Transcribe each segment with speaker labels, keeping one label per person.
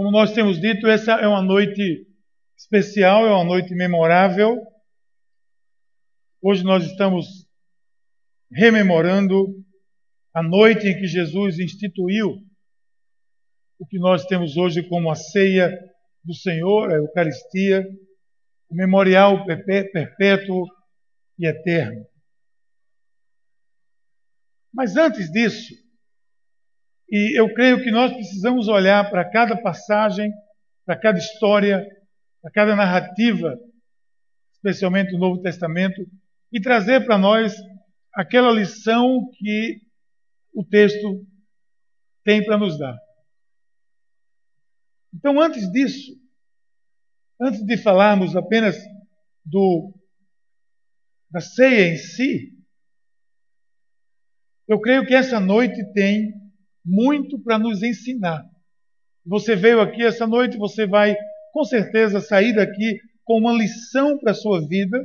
Speaker 1: Como nós temos dito, essa é uma noite especial, é uma noite memorável. Hoje nós estamos rememorando a noite em que Jesus instituiu o que nós temos hoje como a ceia do Senhor, a Eucaristia, o memorial perpétuo e eterno. Mas antes disso, e eu creio que nós precisamos olhar para cada passagem, para cada história, para cada narrativa, especialmente do Novo Testamento, e trazer para nós aquela lição que o texto tem para nos dar. Então, antes disso, antes de falarmos apenas do, da ceia em si, eu creio que essa noite tem muito para nos ensinar. Você veio aqui essa noite, você vai com certeza sair daqui com uma lição para a sua vida,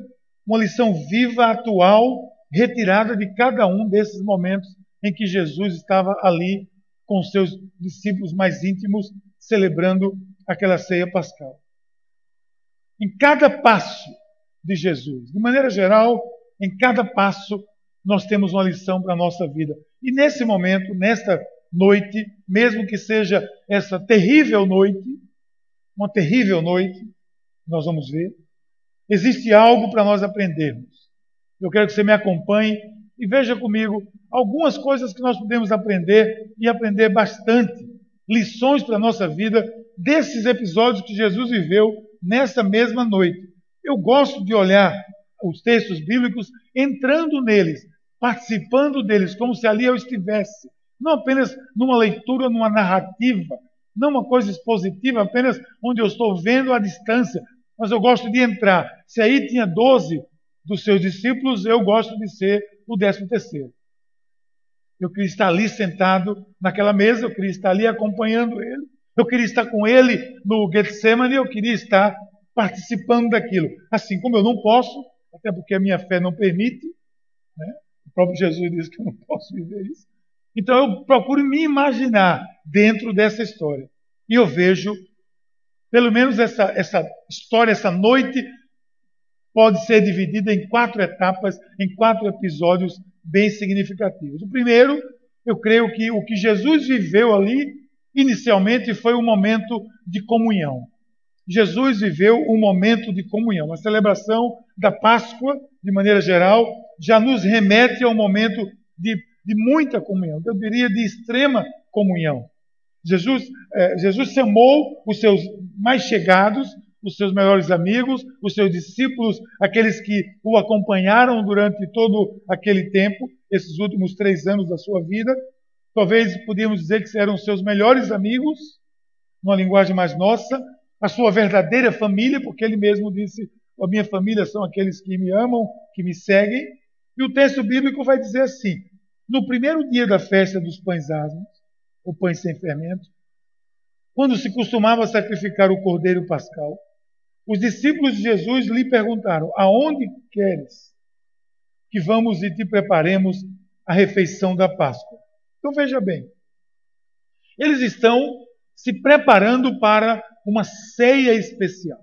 Speaker 1: uma lição viva, atual, retirada de cada um desses momentos em que Jesus estava ali com seus discípulos mais íntimos, celebrando aquela ceia pascal. Em cada passo de Jesus, de maneira geral, em cada passo, nós temos uma lição para a nossa vida. E nesse momento, nesta noite, mesmo que seja essa terrível noite, uma terrível noite, nós vamos ver, existe algo para nós aprendermos. Eu quero que você me acompanhe e veja comigo algumas coisas que nós podemos aprender e aprender bastante, lições para a nossa vida desses episódios que Jesus viveu nessa mesma noite. Eu gosto de olhar os textos bíblicos, entrando neles, participando deles, como se ali eu estivesse, não apenas numa leitura, numa narrativa, não uma coisa expositiva, apenas onde eu estou vendo à distância, mas eu gosto de entrar. Se aí tinha 12 dos seus discípulos, eu gosto de ser o décimo terceiro. Eu queria estar ali sentado naquela mesa, eu queria estar ali acompanhando ele, eu queria estar com ele no Getsemane, eu queria estar participando daquilo. Assim como eu não posso, até porque a minha fé não permite, né? o próprio Jesus diz que eu não posso viver isso. Então eu procuro me imaginar dentro dessa história. E eu vejo, pelo menos essa, essa história, essa noite, pode ser dividida em quatro etapas, em quatro episódios bem significativos. O primeiro, eu creio que o que Jesus viveu ali, inicialmente, foi um momento de comunhão. Jesus viveu um momento de comunhão. A celebração da Páscoa, de maneira geral, já nos remete a um momento de de muita comunhão, eu diria de extrema comunhão. Jesus, é, Jesus chamou os seus mais chegados, os seus melhores amigos, os seus discípulos, aqueles que o acompanharam durante todo aquele tempo, esses últimos três anos da sua vida. Talvez podíamos dizer que eram seus melhores amigos, numa linguagem mais nossa, a sua verdadeira família, porque ele mesmo disse: A minha família são aqueles que me amam, que me seguem. E o texto bíblico vai dizer assim: no primeiro dia da festa dos pães asmos, ou pães sem fermento, quando se costumava sacrificar o cordeiro pascal, os discípulos de Jesus lhe perguntaram: Aonde queres que vamos e te preparemos a refeição da Páscoa? Então veja bem, eles estão se preparando para uma ceia especial.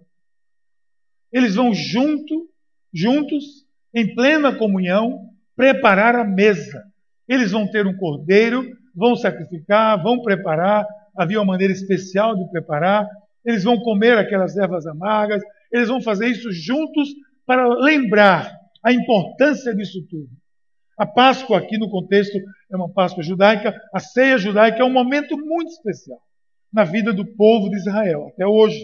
Speaker 1: Eles vão junto, juntos, em plena comunhão, preparar a mesa. Eles vão ter um cordeiro, vão sacrificar, vão preparar. Havia uma maneira especial de preparar. Eles vão comer aquelas ervas amargas. Eles vão fazer isso juntos para lembrar a importância disso tudo. A Páscoa, aqui no contexto, é uma Páscoa judaica. A ceia judaica é um momento muito especial na vida do povo de Israel, até hoje.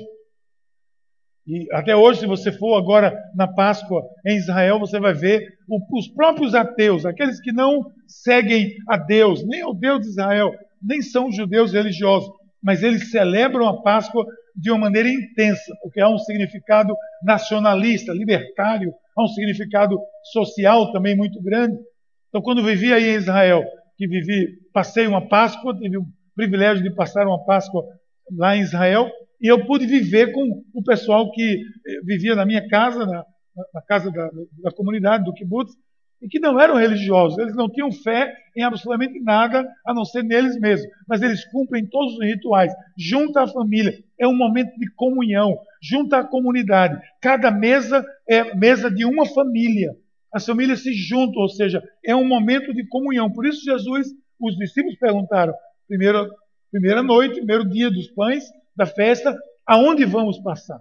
Speaker 1: E até hoje, se você for agora na Páscoa em Israel, você vai ver os próprios ateus, aqueles que não seguem a Deus, nem o Deus de Israel, nem são judeus religiosos, mas eles celebram a Páscoa de uma maneira intensa, porque há um significado nacionalista, libertário, há um significado social também muito grande. Então, quando vivi aí em Israel, que vivi, passei uma Páscoa, tive o privilégio de passar uma Páscoa lá em Israel, e eu pude viver com o pessoal que eh, vivia na minha casa, na, na casa da, da, comunidade, do kibbutz, e que não eram religiosos, eles não tinham fé em absolutamente nada a não ser neles mesmos, mas eles cumprem todos os rituais, junta a família, é um momento de comunhão, junta a comunidade. Cada mesa é mesa de uma família. As famílias se juntam, ou seja, é um momento de comunhão. Por isso Jesus, os discípulos perguntaram, primeira, primeira noite, primeiro dia dos pães, da festa, aonde vamos passar?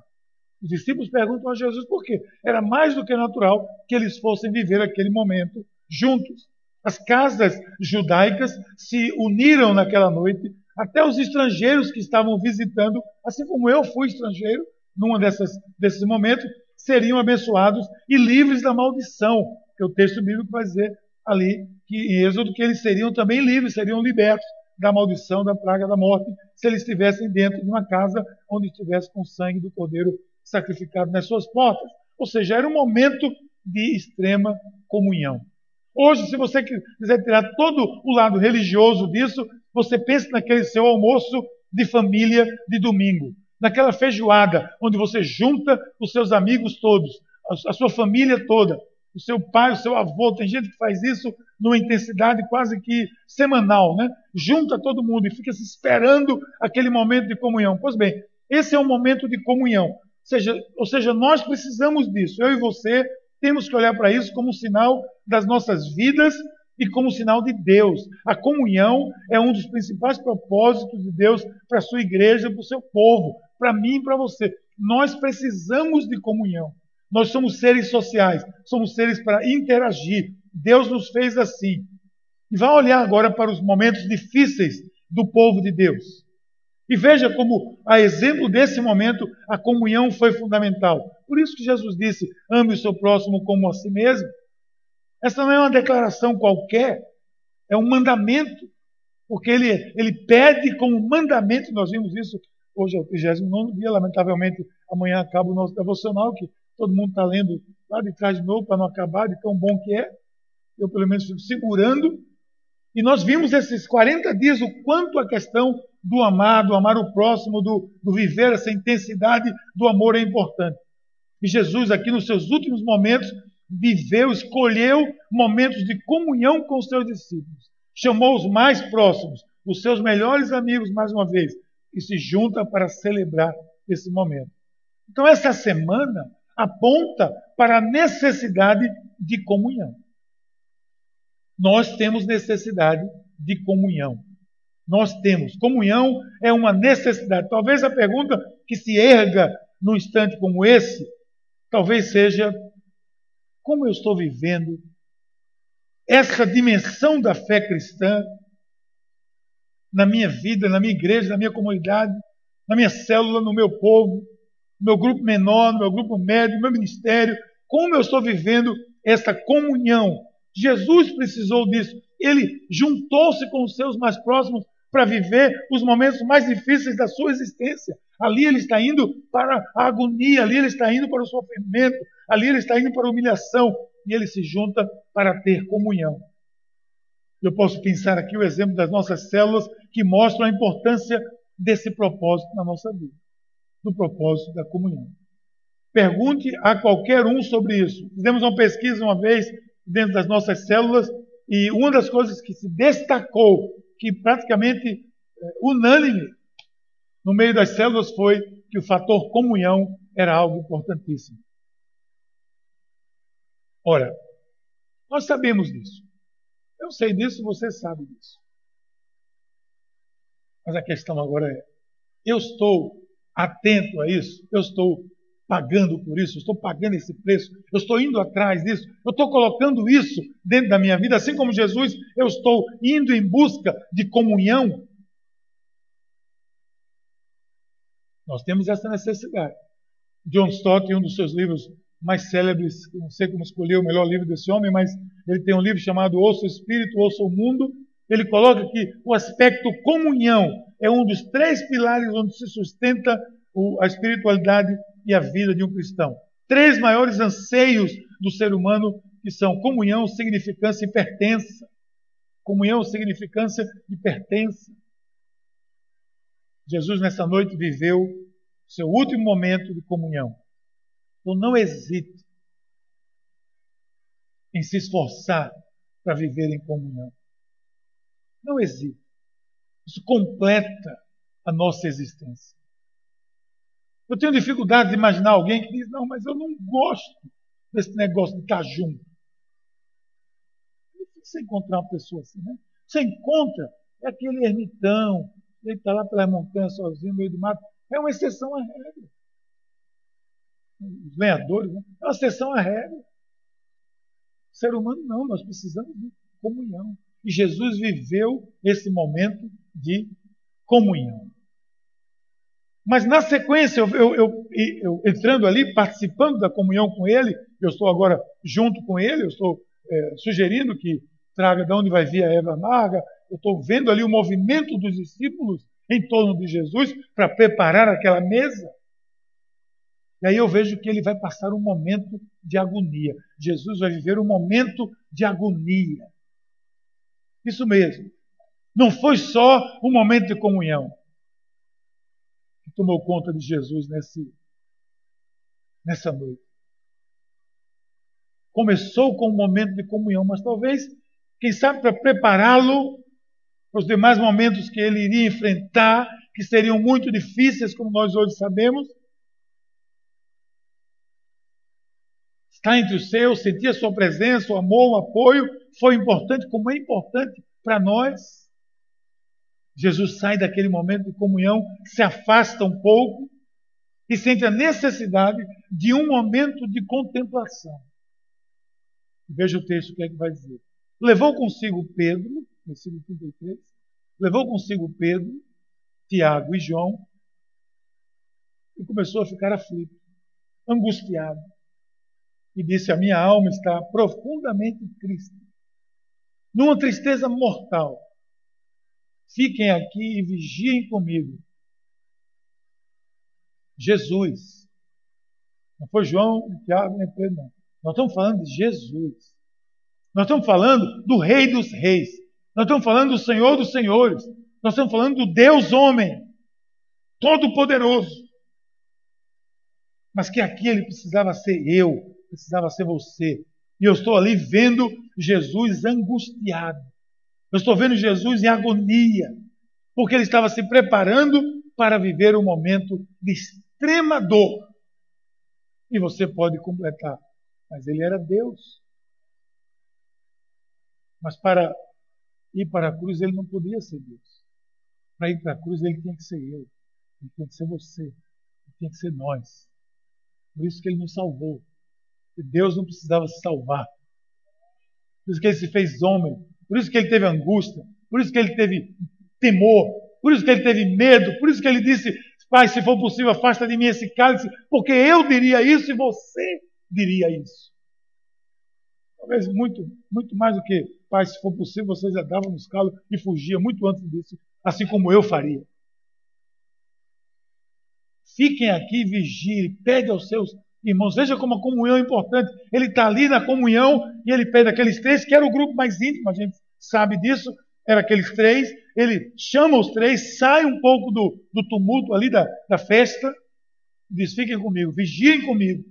Speaker 1: Os discípulos perguntam a Jesus por quê. Era mais do que natural que eles fossem viver aquele momento juntos. As casas judaicas se uniram naquela noite, até os estrangeiros que estavam visitando, assim como eu fui estrangeiro, num desses momentos, seriam abençoados e livres da maldição, que o texto bíblico vai dizer ali, que em Êxodo, que eles seriam também livres, seriam libertos da maldição, da praga da morte, se eles estivessem dentro de uma casa onde estivesse com o sangue do cordeiro sacrificado nas suas portas. Ou seja, era um momento de extrema comunhão. Hoje, se você quiser tirar todo o lado religioso disso, você pensa naquele seu almoço de família de domingo, naquela feijoada onde você junta os seus amigos todos, a sua família toda, o seu pai, o seu avô. Tem gente que faz isso numa intensidade quase que semanal, né? Junta todo mundo e fica se esperando aquele momento de comunhão. Pois bem, esse é um momento de comunhão seja, ou seja, nós precisamos disso. Eu e você temos que olhar para isso como sinal das nossas vidas e como sinal de Deus. A comunhão é um dos principais propósitos de Deus para a sua igreja, para o seu povo, para mim e para você. Nós precisamos de comunhão. Nós somos seres sociais, somos seres para interagir. Deus nos fez assim. E vá olhar agora para os momentos difíceis do povo de Deus. E veja como, a exemplo desse momento, a comunhão foi fundamental. Por isso que Jesus disse: ame o seu próximo como a si mesmo. Essa não é uma declaração qualquer, é um mandamento. Porque ele, ele pede como mandamento, nós vimos isso hoje é o 39 dia, lamentavelmente amanhã acaba o nosso devocional, que todo mundo está lendo lá de trás de novo para não acabar, de tão bom que é. Eu, pelo menos, fico segurando. E nós vimos esses 40 dias o quanto a questão do amar, do amar o próximo, do, do viver essa intensidade do amor é importante. E Jesus, aqui nos seus últimos momentos, viveu, escolheu momentos de comunhão com os seus discípulos. Chamou os mais próximos, os seus melhores amigos, mais uma vez, e se junta para celebrar esse momento. Então, essa semana aponta para a necessidade de comunhão. Nós temos necessidade de comunhão nós temos. Comunhão é uma necessidade. Talvez a pergunta que se erga num instante como esse, talvez seja: como eu estou vivendo essa dimensão da fé cristã na minha vida, na minha igreja, na minha comunidade, na minha célula, no meu povo, no meu grupo menor, no meu grupo médio, no meu ministério? Como eu estou vivendo essa comunhão? Jesus precisou disso. Ele juntou-se com os seus mais próximos para viver os momentos mais difíceis da sua existência. Ali ele está indo para a agonia, ali ele está indo para o sofrimento, ali ele está indo para a humilhação e ele se junta para ter comunhão. Eu posso pensar aqui o exemplo das nossas células que mostram a importância desse propósito na nossa vida, do propósito da comunhão. Pergunte a qualquer um sobre isso. Fizemos uma pesquisa uma vez dentro das nossas células e uma das coisas que se destacou que praticamente é, unânime no meio das células foi que o fator comunhão era algo importantíssimo. Ora, nós sabemos disso. Eu sei disso, você sabe disso. Mas a questão agora é: eu estou atento a isso? Eu estou pagando por isso, eu estou pagando esse preço, eu estou indo atrás disso, eu estou colocando isso dentro da minha vida, assim como Jesus, eu estou indo em busca de comunhão. Nós temos essa necessidade. John Stott, em um dos seus livros mais célebres, não sei como escolher o melhor livro desse homem, mas ele tem um livro chamado Ouça o Espírito, Ouça o Mundo. Ele coloca que o aspecto comunhão é um dos três pilares onde se sustenta a espiritualidade e a vida de um cristão. Três maiores anseios do ser humano que são comunhão, significância e pertença. Comunhão, significância e pertença. Jesus nessa noite viveu seu último momento de comunhão. Então não hesite. em se esforçar para viver em comunhão. Não existe. Isso completa a nossa existência. Eu tenho dificuldade de imaginar alguém que diz: não, mas eu não gosto desse negócio de estar junto. É difícil encontrar uma pessoa assim, né? Você encontra, é aquele ermitão, ele está lá pelas montanhas sozinho, no meio do mato. É uma exceção à regra. Os lenhadores, né? é uma exceção à regra. O ser humano não, nós precisamos de comunhão. E Jesus viveu esse momento de comunhão. Mas na sequência, eu, eu, eu, eu, entrando ali, participando da comunhão com ele, eu estou agora junto com ele, eu estou é, sugerindo que traga de onde vai vir a erva amarga, eu estou vendo ali o movimento dos discípulos em torno de Jesus para preparar aquela mesa. E aí eu vejo que ele vai passar um momento de agonia. Jesus vai viver um momento de agonia. Isso mesmo. Não foi só um momento de comunhão que tomou conta de Jesus nesse, nessa noite. Começou com um momento de comunhão, mas talvez, quem sabe, para prepará-lo para os demais momentos que ele iria enfrentar, que seriam muito difíceis, como nós hoje sabemos. Estar entre os seus, sentir a sua presença, o amor, o apoio, foi importante, como é importante para nós. Jesus sai daquele momento de comunhão, se afasta um pouco e sente a necessidade de um momento de contemplação. Veja o texto, o que é que vai dizer. Levou consigo Pedro, versículo 33, levou consigo Pedro, Tiago e João e começou a ficar aflito, angustiado. E disse: A minha alma está profundamente triste, numa tristeza mortal. Fiquem aqui e vigiem comigo. Jesus. Não foi João, Tiago, nem Pedro, não. Nós estamos falando de Jesus. Nós estamos falando do Rei dos Reis. Nós estamos falando do Senhor dos Senhores. Nós estamos falando do Deus homem, todo-poderoso. Mas que aqui ele precisava ser eu, precisava ser você. E eu estou ali vendo Jesus angustiado. Eu estou vendo Jesus em agonia, porque ele estava se preparando para viver um momento de extrema dor. E você pode completar, mas ele era Deus. Mas para ir para a cruz ele não podia ser Deus. Para ir para a cruz ele tinha que ser eu, ele tinha que ser você, ele tinha que ser nós. Por isso que ele nos salvou. E Deus não precisava se salvar. Por isso que ele se fez homem por isso que ele teve angústia, por isso que ele teve temor, por isso que ele teve medo, por isso que ele disse: Pai, se for possível, afasta de mim esse cálice, porque eu diria isso e você diria isso. Talvez muito, muito mais do que, Pai, se for possível, vocês já davam nos calos e fugia muito antes disso, assim como eu faria. Fiquem aqui, vigiem, pede aos seus Irmãos, veja como a comunhão é importante. Ele está ali na comunhão e ele pede aqueles três, que era o grupo mais íntimo, a gente sabe disso, era aqueles três. Ele chama os três, sai um pouco do, do tumulto ali da, da festa, diz: Fiquem comigo, vigiem comigo.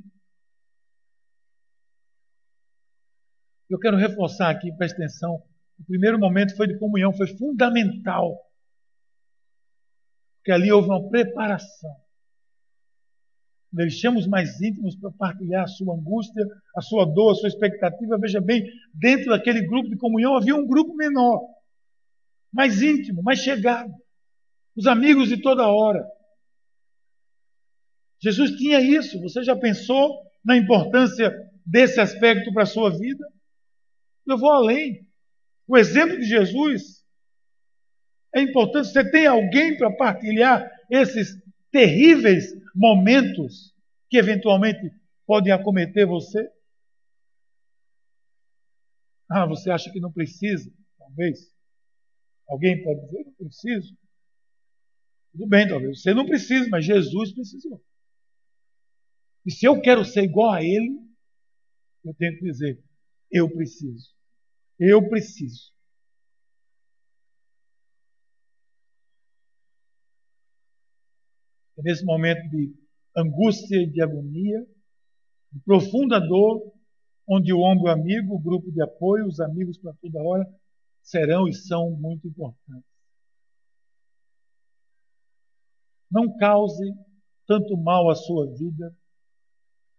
Speaker 1: Eu quero reforçar aqui, presta atenção. O primeiro momento foi de comunhão, foi fundamental. Porque ali houve uma preparação deixamos mais íntimos para partilhar a sua angústia, a sua dor, a sua expectativa. Veja bem, dentro daquele grupo de comunhão havia um grupo menor, mais íntimo, mais chegado. Os amigos de toda hora. Jesus tinha isso. Você já pensou na importância desse aspecto para a sua vida? Eu vou além. O exemplo de Jesus é importante. Você tem alguém para partilhar esses terríveis momentos que eventualmente podem acometer você? Ah, você acha que não precisa? Talvez. Alguém pode dizer, não preciso. Tudo bem, talvez. Você não precisa, mas Jesus precisou. E se eu quero ser igual a Ele, eu tenho que dizer, eu preciso. Eu preciso. Nesse momento de angústia e de agonia, de profunda dor, onde o ombro amigo, o grupo de apoio, os amigos para toda hora serão e são muito importantes. Não cause tanto mal à sua vida,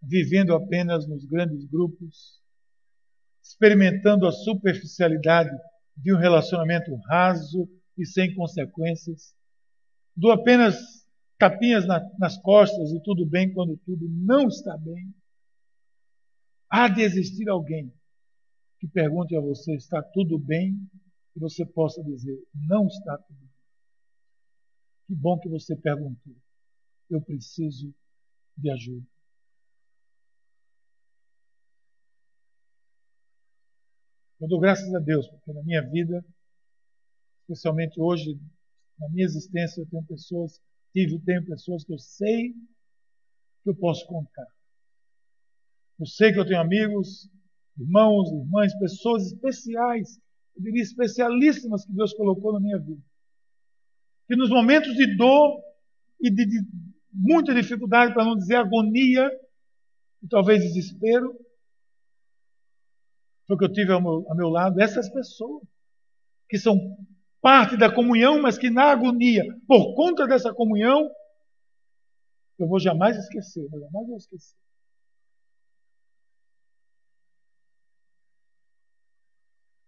Speaker 1: vivendo apenas nos grandes grupos, experimentando a superficialidade de um relacionamento raso e sem consequências, do apenas tapinhas na, nas costas e tudo bem quando tudo não está bem. Há de existir alguém que pergunte a você: está tudo bem? E você possa dizer: não está tudo bem. Que bom que você perguntou. Eu preciso de ajuda. Eu dou graças a Deus, porque na minha vida, especialmente hoje, na minha existência, eu tenho pessoas, tive tenho pessoas que eu sei que eu posso contar. Eu sei que eu tenho amigos, irmãos, irmãs, pessoas especiais, eu diria especialíssimas que Deus colocou na minha vida. Que nos momentos de dor e de, de muita dificuldade, para não dizer agonia, e talvez desespero, foi que eu tive ao meu, ao meu lado essas pessoas que são parte da comunhão, mas que na agonia, por conta dessa comunhão, eu vou jamais esquecer, eu jamais vou esquecer.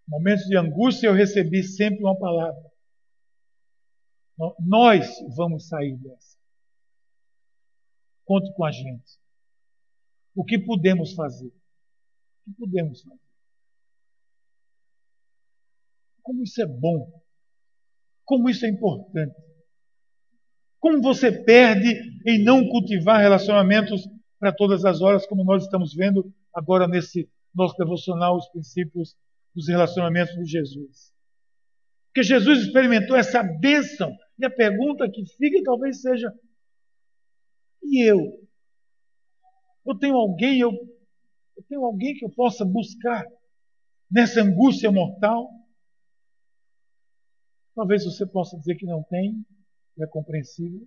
Speaker 1: Momentos de angústia eu recebi sempre uma palavra. Nós vamos sair dessa. Conte com a gente. O que podemos fazer? O que podemos fazer? Como isso é bom. Como isso é importante. Como você perde em não cultivar relacionamentos para todas as horas, como nós estamos vendo agora nesse nosso devocional, os princípios dos relacionamentos de Jesus. Porque Jesus experimentou essa bênção. E a pergunta que fica talvez seja: e eu? Eu tenho alguém, eu, eu tenho alguém que eu possa buscar nessa angústia mortal? Talvez você possa dizer que não tem, é compreensível,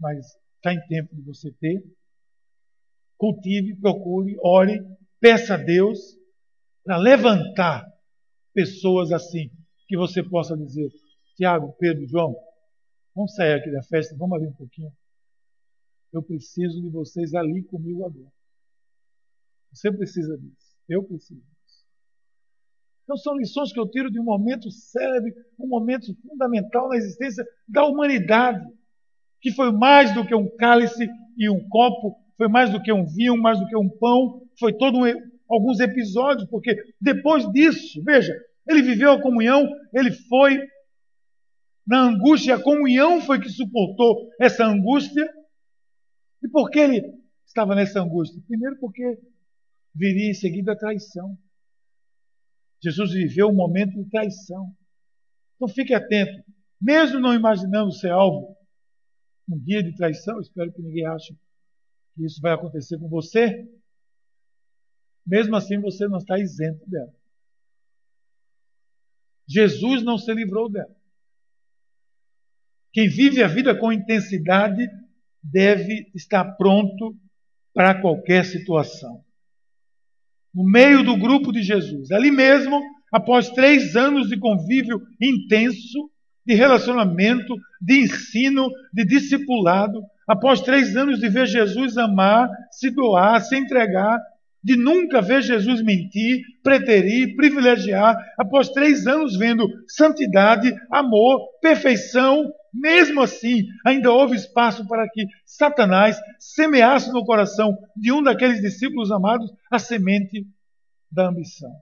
Speaker 1: mas está em tempo de você ter. Cultive, procure, ore, peça a Deus para levantar pessoas assim, que você possa dizer: Tiago, Pedro, João, vamos sair aqui da festa, vamos ali um pouquinho. Eu preciso de vocês ali comigo agora. Você precisa disso. Eu preciso. Então, são lições que eu tiro de um momento célebre, um momento fundamental na existência da humanidade, que foi mais do que um cálice e um copo, foi mais do que um vinho, mais do que um pão, foi todo um, alguns episódios, porque depois disso, veja, ele viveu a comunhão, ele foi na angústia, a comunhão foi que suportou essa angústia. E por que ele estava nessa angústia? Primeiro, porque viria em seguida a traição. Jesus viveu um momento de traição. Então fique atento. Mesmo não imaginando ser alvo um dia de traição, espero que ninguém ache que isso vai acontecer com você. Mesmo assim, você não está isento dela. Jesus não se livrou dela. Quem vive a vida com intensidade deve estar pronto para qualquer situação no meio do grupo de Jesus. Ali mesmo, após três anos de convívio intenso, de relacionamento, de ensino, de discipulado, após três anos de ver Jesus amar, se doar, se entregar, de nunca ver Jesus mentir, preterir, privilegiar, após três anos vendo santidade, amor, perfeição, mesmo assim, ainda houve espaço para que Satanás semeasse no coração de um daqueles discípulos amados a semente da ambição.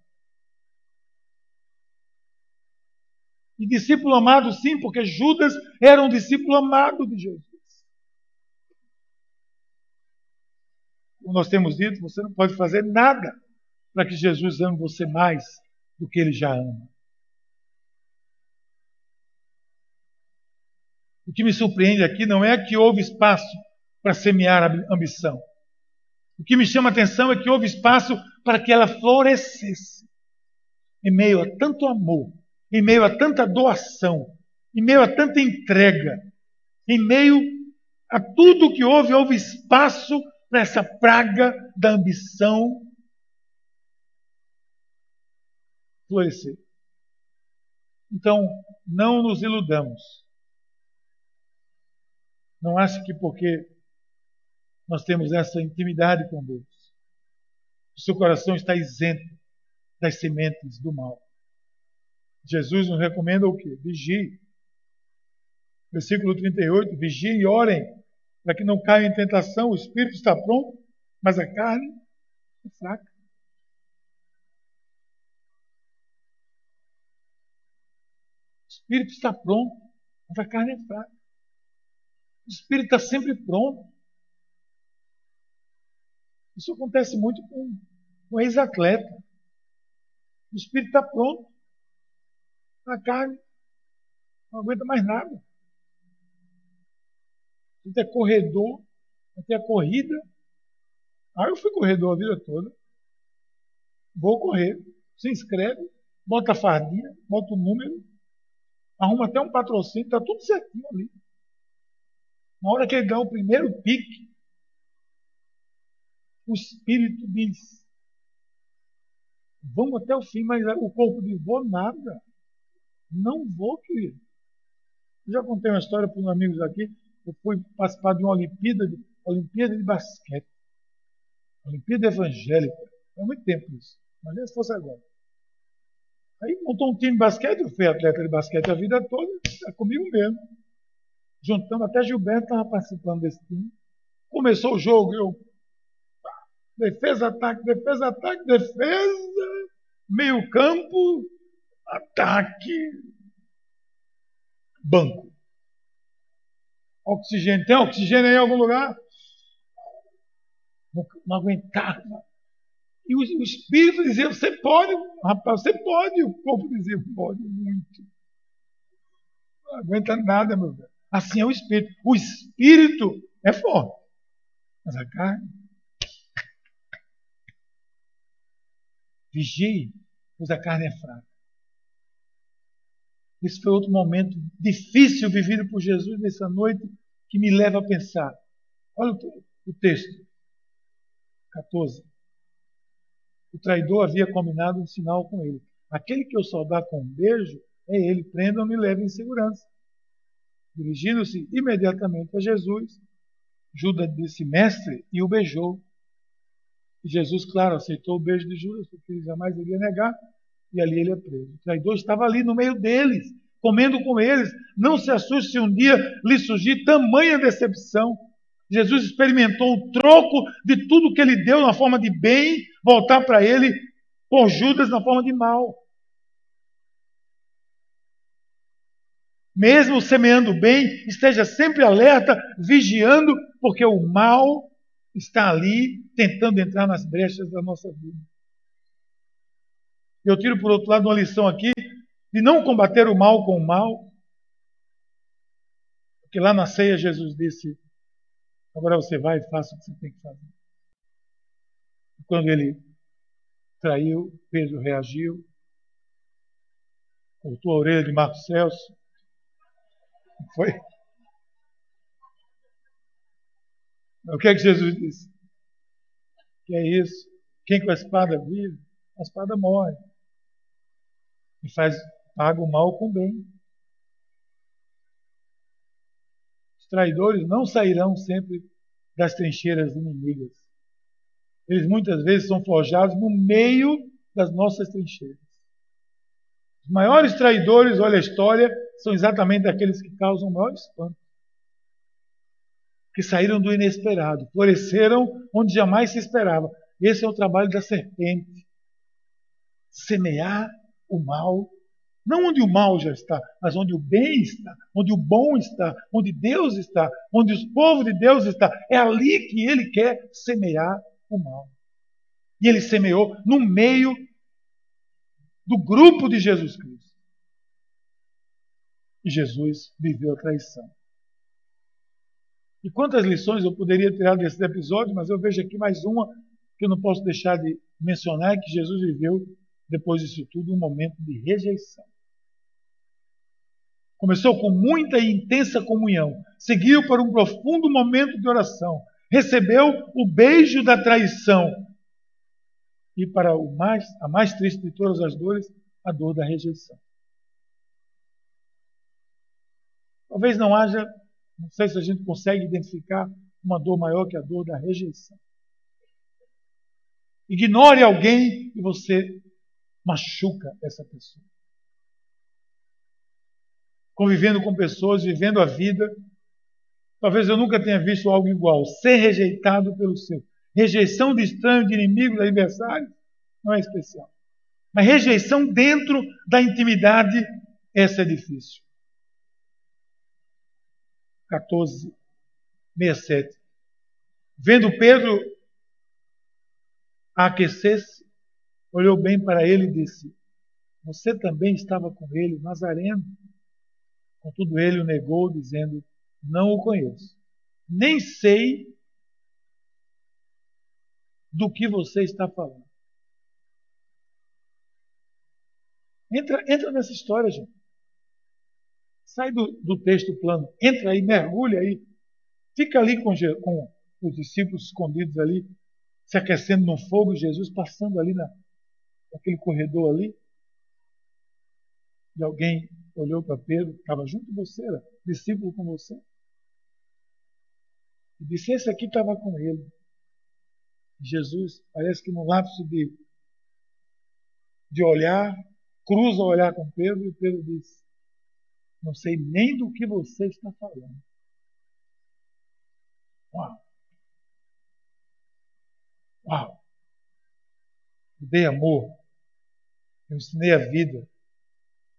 Speaker 1: E discípulo amado, sim, porque Judas era um discípulo amado de Jesus. Como nós temos dito, você não pode fazer nada para que Jesus ame você mais do que ele já ama. O que me surpreende aqui não é que houve espaço para semear a ambição. O que me chama a atenção é que houve espaço para que ela florescesse. Em meio a tanto amor, em meio a tanta doação, em meio a tanta entrega, em meio a tudo que houve, houve espaço para essa praga da ambição florescer. Então, não nos iludamos. Não ache que porque nós temos essa intimidade com Deus, o seu coração está isento das sementes do mal. Jesus nos recomenda o quê? Vigie. Versículo 38, vigiem e orem, para que não caiam em tentação. O espírito está pronto, mas a carne é fraca. O espírito está pronto, mas a carne é fraca. O espírito está sempre pronto. Isso acontece muito com, com ex-atleta. O espírito está pronto, a carne não aguenta mais nada. Você é corredor, até a corrida. Ah, eu fui corredor a vida toda. Vou correr. Se inscreve, bota a fardinha, bota o número, arruma até um patrocínio, está tudo certinho ali. Na hora que ele dá o primeiro pique, o espírito diz: Vamos até o fim, mas o corpo diz: Vou nada. Não vou, querido. Eu já contei uma história para uns amigos aqui. Eu fui participar de uma Olimpíada de, Olimpíada de basquete. Olimpíada evangélica. Há muito tempo isso. Imagina se fosse agora. Aí montou um time de basquete, eu fui atleta de basquete a vida toda, é comigo mesmo. Juntamos, até Gilberto estava participando desse time. Começou o jogo, eu. Defesa, ataque, defesa, ataque, defesa, meio campo, ataque, banco. Oxigênio, tem oxigênio aí em algum lugar? Não, não aguentava. E o, o, espírito dizia: você pode, rapaz, você pode. O corpo dizia: pode muito. Não aguenta nada, meu Deus. Assim é o espírito. O espírito é forte, mas a carne. Vigie, pois a carne é fraca. Esse foi outro momento difícil vivido por Jesus nessa noite que me leva a pensar. Olha o texto. 14. O traidor havia combinado um sinal com ele. Aquele que eu saudar com um beijo é ele. Prendam-me e levem em segurança. Dirigindo-se imediatamente a Jesus, Judas disse, mestre, e o beijou. E Jesus, claro, aceitou o beijo de Judas, porque ele jamais iria negar e ali ele é preso. O traidor estava ali no meio deles, comendo com eles. Não se assuste se um dia lhe surgir tamanha decepção. Jesus experimentou o troco de tudo que ele deu na forma de bem, voltar para ele por Judas na forma de mal. Mesmo semeando bem, esteja sempre alerta, vigiando, porque o mal está ali tentando entrar nas brechas da nossa vida. Eu tiro, por outro lado, uma lição aqui de não combater o mal com o mal. Porque lá na ceia Jesus disse: agora você vai e faça o que você tem que fazer. quando ele traiu, Pedro reagiu, cortou a orelha de Marcos Celso. Foi? O que é que Jesus disse? Que é isso? Quem com a espada vive, a espada morre e faz paga o mal com o bem. Os traidores não sairão sempre das trincheiras inimigas. Eles muitas vezes são forjados no meio das nossas trincheiras. Os maiores traidores, olha a história, são exatamente aqueles que causam maior espanto. Que saíram do inesperado, floresceram onde jamais se esperava. Esse é o trabalho da serpente. Semear o mal, não onde o mal já está, mas onde o bem está, onde o bom está, onde Deus está, onde o povo de Deus está. É ali que ele quer semear o mal. E ele semeou no meio do grupo de Jesus Cristo. Jesus viveu a traição. E quantas lições eu poderia tirar desse episódio, mas eu vejo aqui mais uma que eu não posso deixar de mencionar, que Jesus viveu depois disso tudo, um momento de rejeição. Começou com muita e intensa comunhão, seguiu para um profundo momento de oração, recebeu o beijo da traição e para o mais, a mais triste de todas as dores, a dor da rejeição. Talvez não haja, não sei se a gente consegue identificar uma dor maior que a dor da rejeição. Ignore alguém e você machuca essa pessoa. Convivendo com pessoas, vivendo a vida, talvez eu nunca tenha visto algo igual. Ser rejeitado pelo seu. Rejeição de estranho, de inimigo, de adversário, não é especial. Mas rejeição dentro da intimidade, essa é difícil. 14, 67. Vendo Pedro aquecer-se, olhou bem para ele e disse: Você também estava com ele, Nazareno. Contudo, ele o negou, dizendo: Não o conheço. Nem sei do que você está falando. Entra, entra nessa história, gente. Sai do, do texto plano, entra aí, mergulha aí. Fica ali com, com os discípulos escondidos ali, se aquecendo no fogo, e Jesus passando ali na, naquele corredor ali. E alguém olhou para Pedro, estava junto de você, era discípulo com você. E disse: Esse aqui estava com ele. Jesus, parece que no lapso de, de olhar, cruza o olhar com Pedro e Pedro diz: Não sei nem do que você está falando. Uau! Uau! Eu dei amor. Eu ensinei a vida.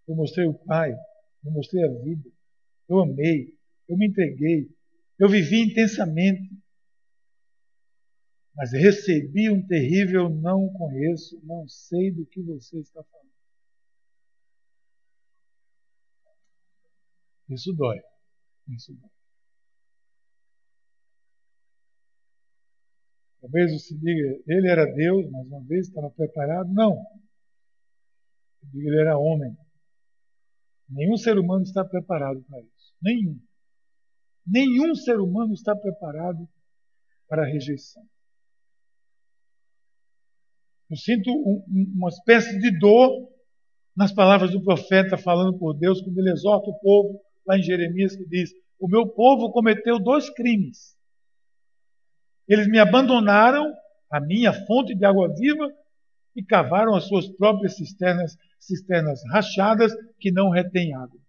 Speaker 1: Eu mostrei o Pai. Eu mostrei a vida. Eu amei. Eu me entreguei. Eu vivi intensamente. Mas recebi um terrível não conheço, não sei do que você está falando. Isso dói. Isso dói. Talvez você diga, ele era Deus, mas uma vez estava preparado. Não. Ele era homem. Nenhum ser humano está preparado para isso. Nenhum. Nenhum ser humano está preparado para a rejeição. Eu sinto um, uma espécie de dor nas palavras do profeta falando por Deus, quando ele exorta o povo, lá em Jeremias, que diz: O meu povo cometeu dois crimes. Eles me abandonaram, a minha fonte de água viva, e cavaram as suas próprias cisternas, cisternas rachadas que não retêm água.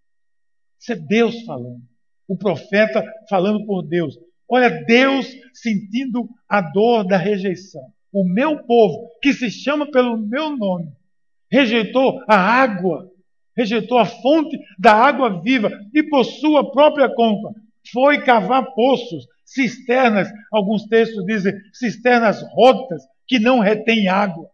Speaker 1: Isso é Deus falando. O profeta falando por Deus. Olha, Deus sentindo a dor da rejeição o meu povo, que se chama pelo meu nome, rejeitou a água, rejeitou a fonte da água viva e por sua própria conta foi cavar poços, cisternas, alguns textos dizem cisternas rotas que não retêm água.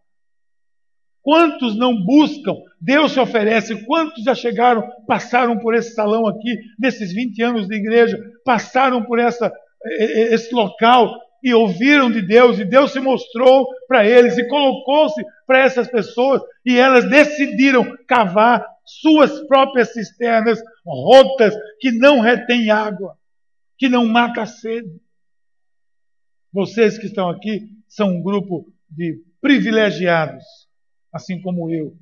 Speaker 1: Quantos não buscam? Deus se oferece. Quantos já chegaram, passaram por esse salão aqui, nesses 20 anos de igreja, passaram por essa, esse local e ouviram de Deus, e Deus se mostrou para eles e colocou-se para essas pessoas, e elas decidiram cavar suas próprias cisternas rotas que não retêm água, que não mata a sede. Vocês que estão aqui são um grupo de privilegiados, assim como eu.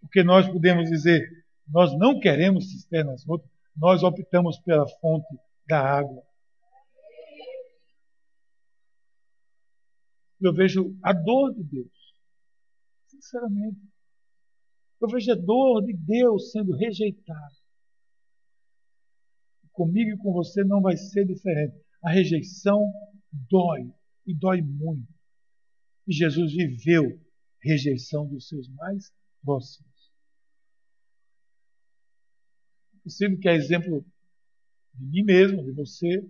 Speaker 1: Porque nós podemos dizer, nós não queremos cisternas rotas, nós optamos pela fonte da água. Eu vejo a dor de Deus. Sinceramente. Eu vejo a dor de Deus sendo rejeitado. Comigo e com você não vai ser diferente. A rejeição dói e dói muito. E Jesus viveu rejeição dos seus mais próximos. Possível que é exemplo de mim mesmo, de você,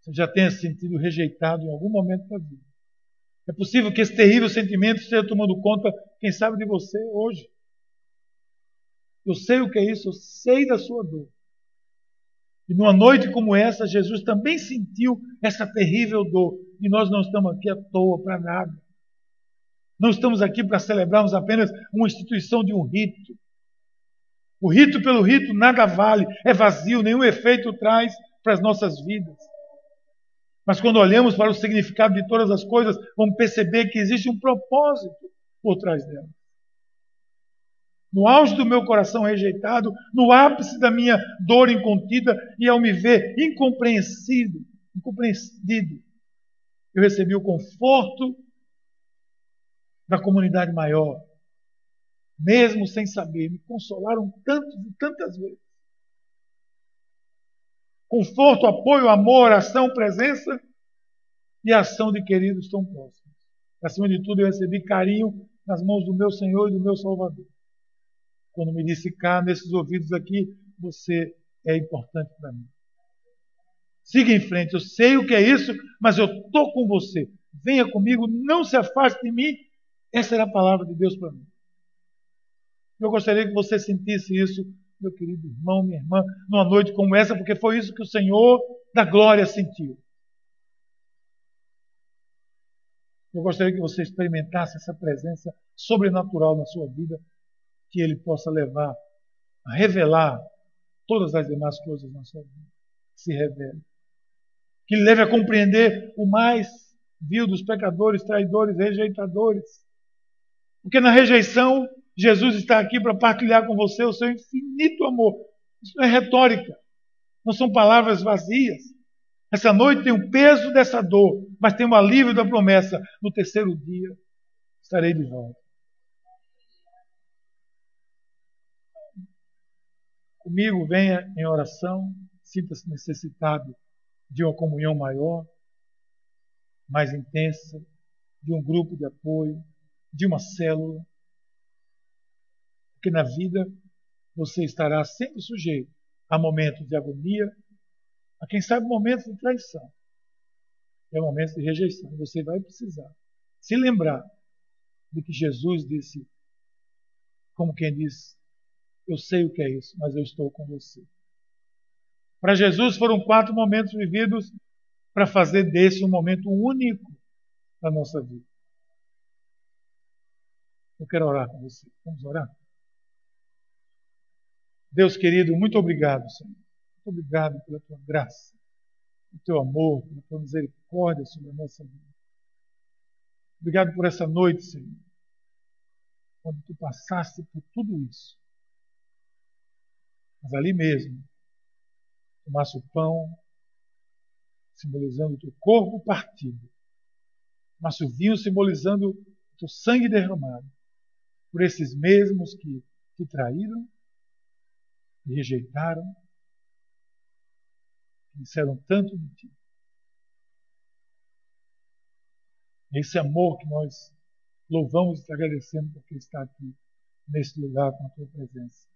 Speaker 1: você já tenha sentido rejeitado em algum momento da vida. É possível que esse terrível sentimento esteja tomando conta, quem sabe, de você hoje. Eu sei o que é isso, eu sei da sua dor. E numa noite como essa, Jesus também sentiu essa terrível dor. E nós não estamos aqui à toa para nada. Não estamos aqui para celebrarmos apenas uma instituição de um rito. O rito pelo rito nada vale, é vazio, nenhum efeito traz para as nossas vidas. Mas quando olhamos para o significado de todas as coisas, vamos perceber que existe um propósito por trás delas. No auge do meu coração rejeitado, no ápice da minha dor incontida, e ao me ver incompreensido, incompreendido, eu recebi o conforto da comunidade maior, mesmo sem saber, me consolaram tantas e tantas vezes. Conforto, apoio, amor, ação, presença e ação de queridos tão próximos. Acima de tudo, eu recebi carinho nas mãos do meu Senhor e do meu Salvador. Quando me disse cá, nesses ouvidos aqui, você é importante para mim. Siga em frente, eu sei o que é isso, mas eu estou com você. Venha comigo, não se afaste de mim. Essa era a palavra de Deus para mim. Eu gostaria que você sentisse isso, meu querido irmão, minha irmã, numa noite como essa, porque foi isso que o Senhor da glória sentiu. Eu gostaria que você experimentasse essa presença sobrenatural na sua vida, que Ele possa levar a revelar todas as demais coisas na sua vida. Se revele. Que Ele leve a compreender o mais vil dos pecadores, traidores, rejeitadores. Porque na rejeição, Jesus está aqui para partilhar com você o seu infinito amor. Isso não é retórica. Não são palavras vazias. Essa noite tem o peso dessa dor, mas tem o alívio da promessa. No terceiro dia estarei de volta. Comigo venha em oração, sinta-se necessitado de uma comunhão maior, mais intensa, de um grupo de apoio, de uma célula. Porque na vida você estará sempre sujeito a momentos de agonia, a quem sabe momentos de traição. É momentos de rejeição. Você vai precisar se lembrar de que Jesus disse, como quem diz, eu sei o que é isso, mas eu estou com você. Para Jesus foram quatro momentos vividos para fazer desse um momento único da nossa vida. Eu quero orar com você. Vamos orar? Deus querido, muito obrigado, Senhor. Muito obrigado pela tua graça, pelo teu amor, pela tua misericórdia sobre a nossa vida. Obrigado por essa noite, Senhor, quando tu passaste por tudo isso. Mas ali mesmo, tomasse o pão, simbolizando o teu corpo partido, tomasse o vinho, simbolizando o teu sangue derramado, por esses mesmos que te traíram, e rejeitaram, disseram tanto de ti. Esse amor que nós louvamos e te agradecemos porque está aqui, neste lugar, com a tua presença.